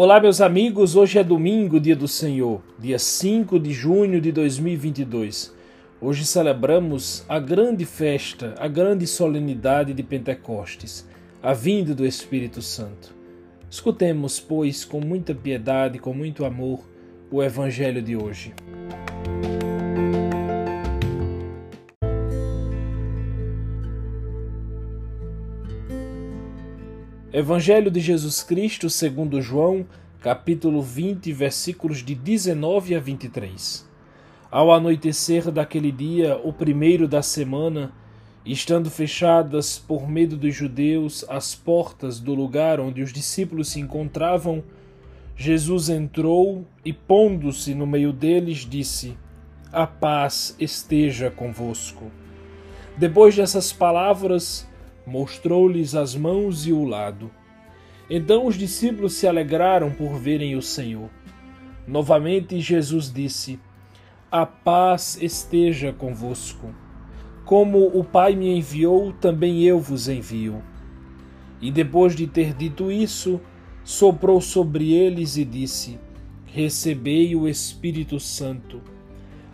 Olá, meus amigos. Hoje é domingo, dia do Senhor, dia 5 de junho de 2022. Hoje celebramos a grande festa, a grande solenidade de Pentecostes, a vinda do Espírito Santo. Escutemos, pois, com muita piedade, com muito amor, o Evangelho de hoje. Evangelho de Jesus Cristo segundo João, capítulo 20, versículos de 19 a 23. Ao anoitecer daquele dia, o primeiro da semana, estando fechadas por medo dos judeus as portas do lugar onde os discípulos se encontravam, Jesus entrou e, pondo-se no meio deles, disse: A paz esteja convosco. Depois dessas palavras, mostrou-lhes as mãos e o lado. Então os discípulos se alegraram por verem o Senhor. Novamente Jesus disse: A paz esteja convosco. Como o Pai me enviou, também eu vos envio. E depois de ter dito isso, soprou sobre eles e disse: Recebei o Espírito Santo.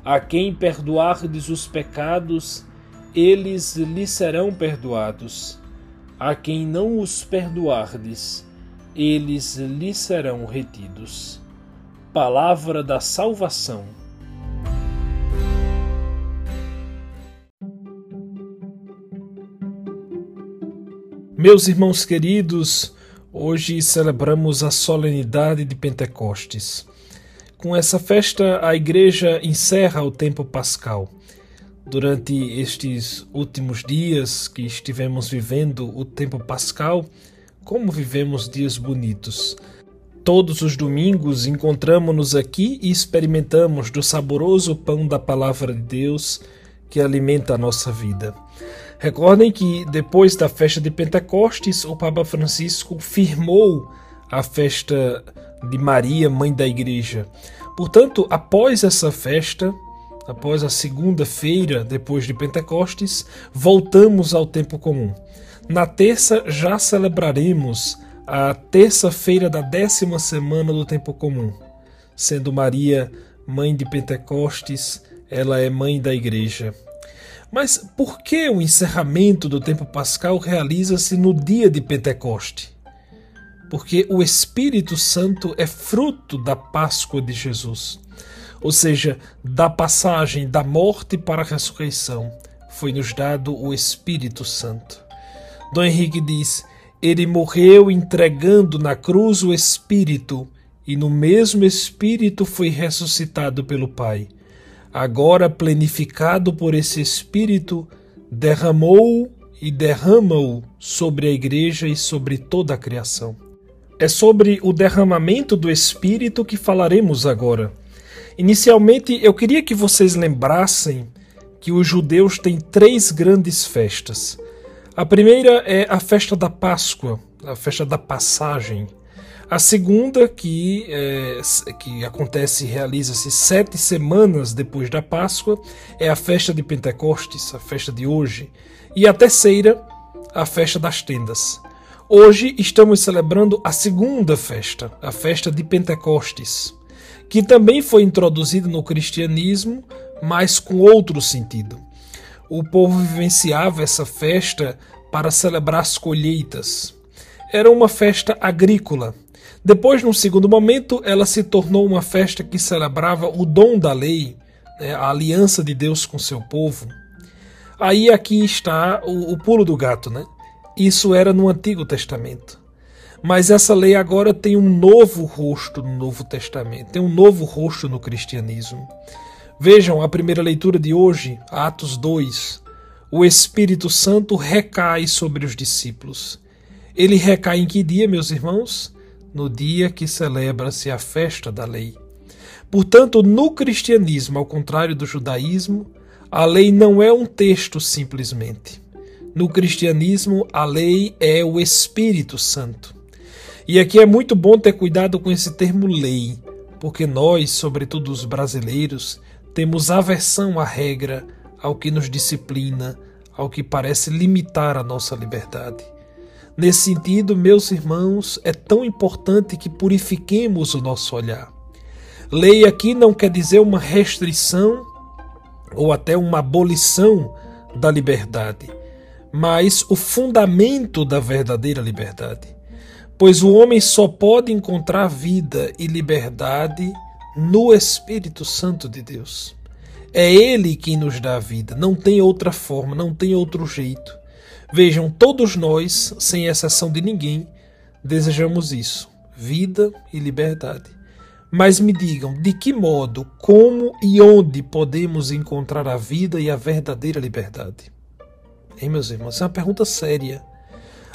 A quem perdoardes os pecados, eles lhe serão perdoados. A quem não os perdoardes, eles lhe serão retidos. Palavra da salvação. Meus irmãos queridos, hoje celebramos a solenidade de Pentecostes. Com essa festa, a Igreja encerra o tempo pascal durante estes últimos dias que estivemos vivendo o tempo pascal, como vivemos dias bonitos. Todos os domingos encontramos-nos aqui e experimentamos do saboroso pão da palavra de Deus que alimenta a nossa vida. Recordem que depois da festa de Pentecostes, o Papa Francisco firmou a festa de Maria, mãe da Igreja. Portanto, após essa festa, após a segunda-feira depois de Pentecostes, voltamos ao tempo comum. Na terça já celebraremos a terça-feira da décima semana do tempo comum. Sendo Maria mãe de Pentecostes, ela é mãe da igreja. Mas por que o encerramento do tempo pascal realiza-se no dia de Pentecoste? Porque o Espírito Santo é fruto da Páscoa de Jesus ou seja, da passagem da morte para a ressurreição, foi-nos dado o Espírito Santo. Dom Henrique diz: Ele morreu entregando na cruz o Espírito, e no mesmo Espírito foi ressuscitado pelo Pai. Agora, plenificado por esse Espírito, derramou e derrama-o sobre a Igreja e sobre toda a criação. É sobre o derramamento do Espírito que falaremos agora. Inicialmente, eu queria que vocês lembrassem que os judeus têm três grandes festas. A primeira é a festa da Páscoa, a festa da passagem. A segunda, que, é, que acontece e realiza-se sete semanas depois da Páscoa, é a festa de Pentecostes, a festa de hoje. E a terceira, a festa das tendas. Hoje estamos celebrando a segunda festa, a festa de Pentecostes que também foi introduzido no cristianismo, mas com outro sentido. O povo vivenciava essa festa para celebrar as colheitas. Era uma festa agrícola. Depois, num segundo momento, ela se tornou uma festa que celebrava o dom da lei, né, a aliança de Deus com seu povo. Aí aqui está o, o pulo do gato, né? Isso era no Antigo Testamento. Mas essa lei agora tem um novo rosto no Novo Testamento, tem um novo rosto no cristianismo. Vejam a primeira leitura de hoje, Atos 2. O Espírito Santo recai sobre os discípulos. Ele recai em que dia, meus irmãos? No dia que celebra-se a festa da lei. Portanto, no cristianismo, ao contrário do judaísmo, a lei não é um texto simplesmente. No cristianismo, a lei é o Espírito Santo. E aqui é muito bom ter cuidado com esse termo lei, porque nós, sobretudo os brasileiros, temos aversão à regra, ao que nos disciplina, ao que parece limitar a nossa liberdade. Nesse sentido, meus irmãos, é tão importante que purifiquemos o nosso olhar. Lei aqui não quer dizer uma restrição ou até uma abolição da liberdade, mas o fundamento da verdadeira liberdade. Pois o homem só pode encontrar vida e liberdade no Espírito Santo de Deus. É Ele quem nos dá a vida, não tem outra forma, não tem outro jeito. Vejam, todos nós, sem exceção de ninguém, desejamos isso: vida e liberdade. Mas me digam, de que modo, como e onde podemos encontrar a vida e a verdadeira liberdade? Hein, meus irmãos? é uma pergunta séria.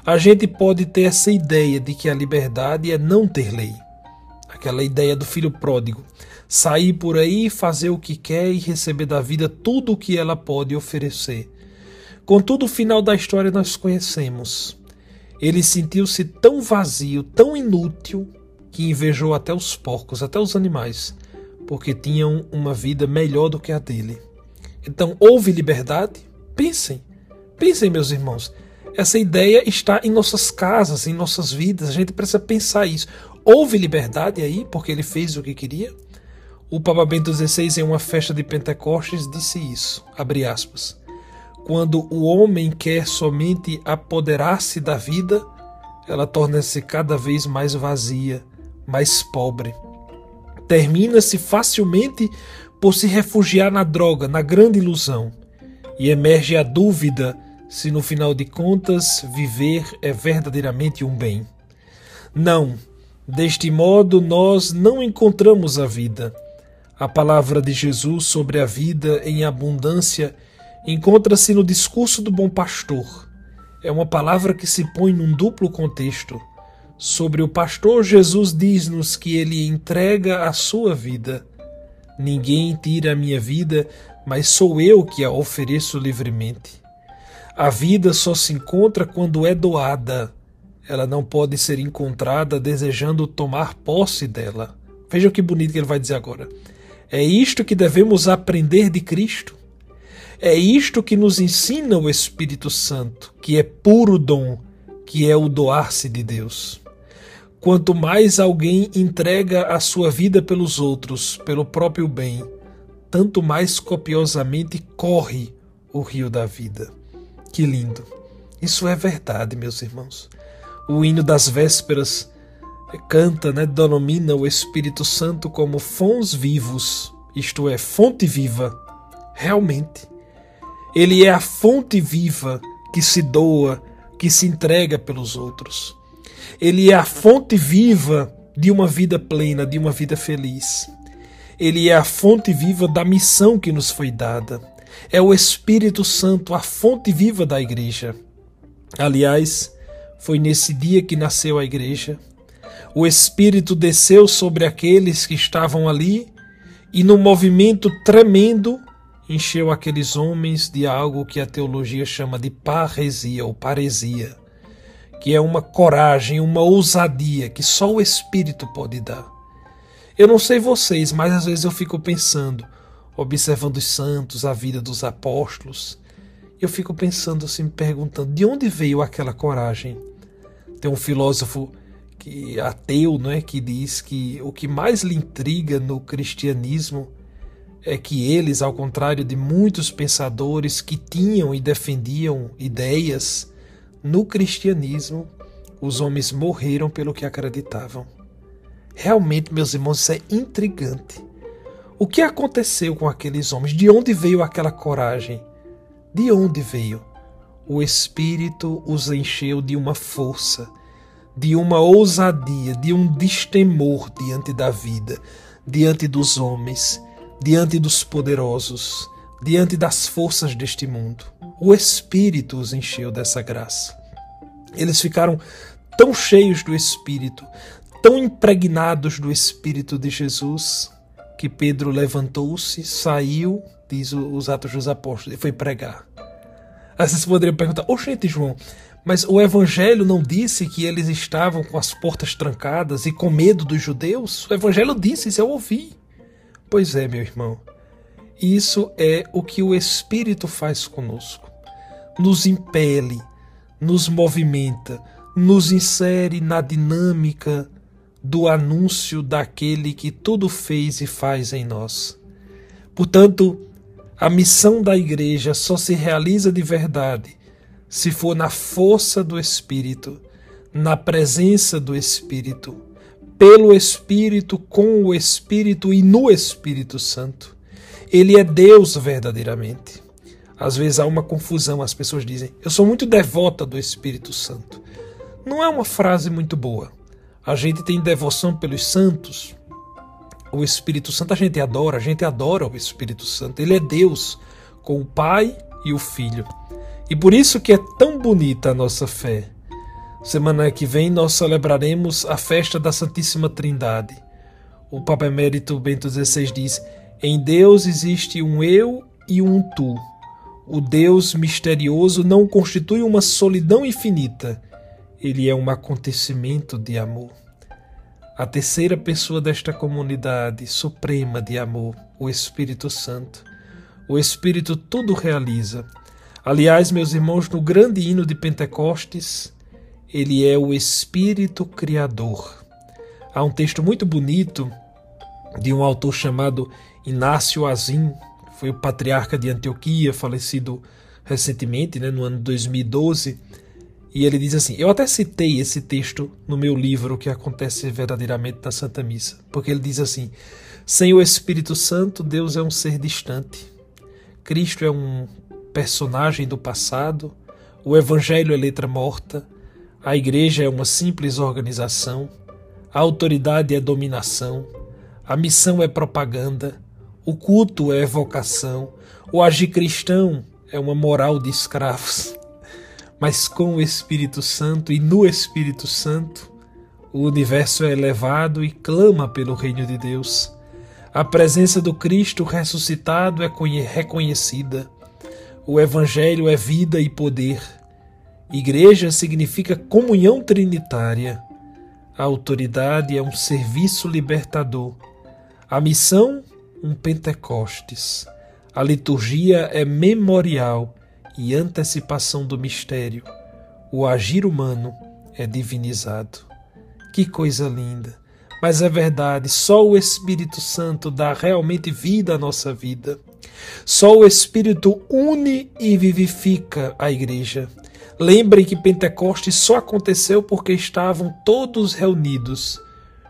A gente pode ter essa ideia de que a liberdade é não ter lei. Aquela ideia do filho pródigo. Sair por aí, fazer o que quer e receber da vida tudo o que ela pode oferecer. Contudo, o final da história nós conhecemos. Ele sentiu-se tão vazio, tão inútil, que invejou até os porcos, até os animais, porque tinham uma vida melhor do que a dele. Então, houve liberdade? Pensem, pensem, meus irmãos. Essa ideia está em nossas casas, em nossas vidas. A gente precisa pensar isso. Houve liberdade aí, porque ele fez o que queria? O Papa Bento XVI, em uma festa de Pentecostes, disse isso, abre aspas quando o homem quer somente apoderar-se da vida, ela torna-se cada vez mais vazia, mais pobre. Termina-se facilmente por se refugiar na droga, na grande ilusão, e emerge a dúvida se no final de contas viver é verdadeiramente um bem. Não, deste modo nós não encontramos a vida. A palavra de Jesus sobre a vida em abundância encontra-se no discurso do bom pastor. É uma palavra que se põe num duplo contexto. Sobre o pastor, Jesus diz-nos que ele entrega a sua vida. Ninguém tira a minha vida, mas sou eu que a ofereço livremente. A vida só se encontra quando é doada. Ela não pode ser encontrada desejando tomar posse dela. Veja que bonito que ele vai dizer agora. É isto que devemos aprender de Cristo. É isto que nos ensina o Espírito Santo, que é puro dom, que é o doar-se de Deus. Quanto mais alguém entrega a sua vida pelos outros, pelo próprio bem, tanto mais copiosamente corre o rio da vida. Que lindo! Isso é verdade, meus irmãos. O hino das vésperas canta, né, denomina o Espírito Santo como fons vivos, isto é, fonte viva. Realmente, ele é a fonte viva que se doa, que se entrega pelos outros. Ele é a fonte viva de uma vida plena, de uma vida feliz. Ele é a fonte viva da missão que nos foi dada. É o Espírito Santo, a fonte viva da igreja. Aliás, foi nesse dia que nasceu a igreja. O Espírito desceu sobre aqueles que estavam ali e, num movimento tremendo, encheu aqueles homens de algo que a teologia chama de parresia ou paresia, que é uma coragem, uma ousadia que só o Espírito pode dar. Eu não sei vocês, mas às vezes eu fico pensando, observando os santos, a vida dos apóstolos, eu fico pensando assim, me perguntando, de onde veio aquela coragem? Tem um filósofo que ateu, não é, que diz que o que mais lhe intriga no cristianismo é que eles, ao contrário de muitos pensadores que tinham e defendiam ideias, no cristianismo os homens morreram pelo que acreditavam. Realmente, meus irmãos, isso é intrigante. O que aconteceu com aqueles homens? De onde veio aquela coragem? De onde veio? O Espírito os encheu de uma força, de uma ousadia, de um destemor diante da vida, diante dos homens diante dos poderosos, diante das forças deste mundo. O Espírito os encheu dessa graça. Eles ficaram tão cheios do Espírito, tão impregnados do Espírito de Jesus, que Pedro levantou-se, saiu, diz os Atos dos Apóstolos, e foi pregar. Aí vocês poderiam perguntar: Oxente, João, mas o Evangelho não disse que eles estavam com as portas trancadas e com medo dos judeus? O Evangelho disse, isso eu ouvi. Pois é, meu irmão, isso é o que o Espírito faz conosco. Nos impele, nos movimenta, nos insere na dinâmica do anúncio daquele que tudo fez e faz em nós. Portanto, a missão da igreja só se realiza de verdade se for na força do Espírito, na presença do Espírito, pelo Espírito, com o Espírito e no Espírito Santo. Ele é Deus verdadeiramente. Às vezes há uma confusão, as pessoas dizem: Eu sou muito devota do Espírito Santo. Não é uma frase muito boa. A gente tem devoção pelos santos. O Espírito Santo a gente adora, a gente adora o Espírito Santo. Ele é Deus, com o Pai e o Filho. E por isso que é tão bonita a nossa fé. Semana que vem nós celebraremos a festa da Santíssima Trindade. O Papa Emérito Bento XVI diz: Em Deus existe um eu e um tu. O Deus misterioso não constitui uma solidão infinita, ele é um acontecimento de amor. A terceira pessoa desta comunidade suprema de amor, o Espírito Santo. O Espírito tudo realiza. Aliás, meus irmãos, no grande hino de Pentecostes, ele é o Espírito Criador. Há um texto muito bonito de um autor chamado Inácio Azim, foi o patriarca de Antioquia, falecido recentemente, né, no ano 2012 e ele diz assim: Eu até citei esse texto no meu livro, O que acontece verdadeiramente na Santa Missa, porque ele diz assim: Sem o Espírito Santo, Deus é um ser distante. Cristo é um personagem do passado, o Evangelho é letra morta, a Igreja é uma simples organização, a autoridade é dominação, a missão é propaganda, o culto é evocação, o agir cristão é uma moral de escravos mas com o Espírito Santo e no Espírito Santo, o universo é elevado e clama pelo reino de Deus. A presença do Cristo ressuscitado é reconhecida. O Evangelho é vida e poder. Igreja significa comunhão trinitária. A autoridade é um serviço libertador. A missão, um Pentecostes. A liturgia é memorial e antecipação do mistério, o agir humano é divinizado. Que coisa linda! Mas é verdade, só o Espírito Santo dá realmente vida à nossa vida. Só o Espírito une e vivifica a igreja. Lembrem que Pentecostes só aconteceu porque estavam todos reunidos.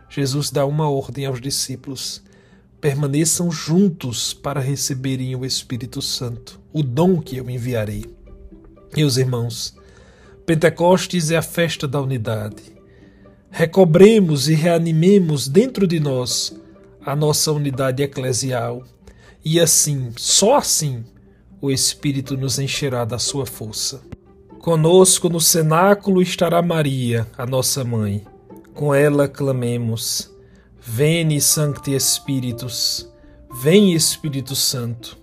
Jesus dá uma ordem aos discípulos: permaneçam juntos para receberem o Espírito Santo, o dom que eu enviarei. Meus irmãos, Pentecostes é a festa da unidade. Recobremos e reanimemos dentro de nós a nossa unidade eclesial, e assim, só assim, o Espírito nos encherá da sua força. Conosco no cenáculo estará Maria, a nossa mãe. Com ela clamemos. Veni Sancti Spiritus, vem Espírito Santo,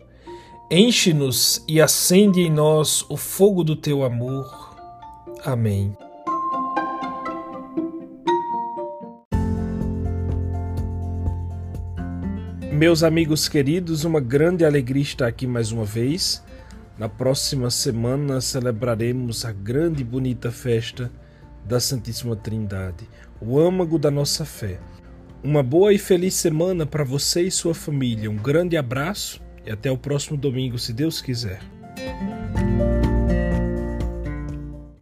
enche-nos e acende em nós o fogo do teu amor. Amém. Meus amigos queridos, uma grande alegria estar aqui mais uma vez. Na próxima semana celebraremos a grande e bonita festa da Santíssima Trindade, o âmago da nossa fé. Uma boa e feliz semana para você e sua família. Um grande abraço e até o próximo domingo, se Deus quiser.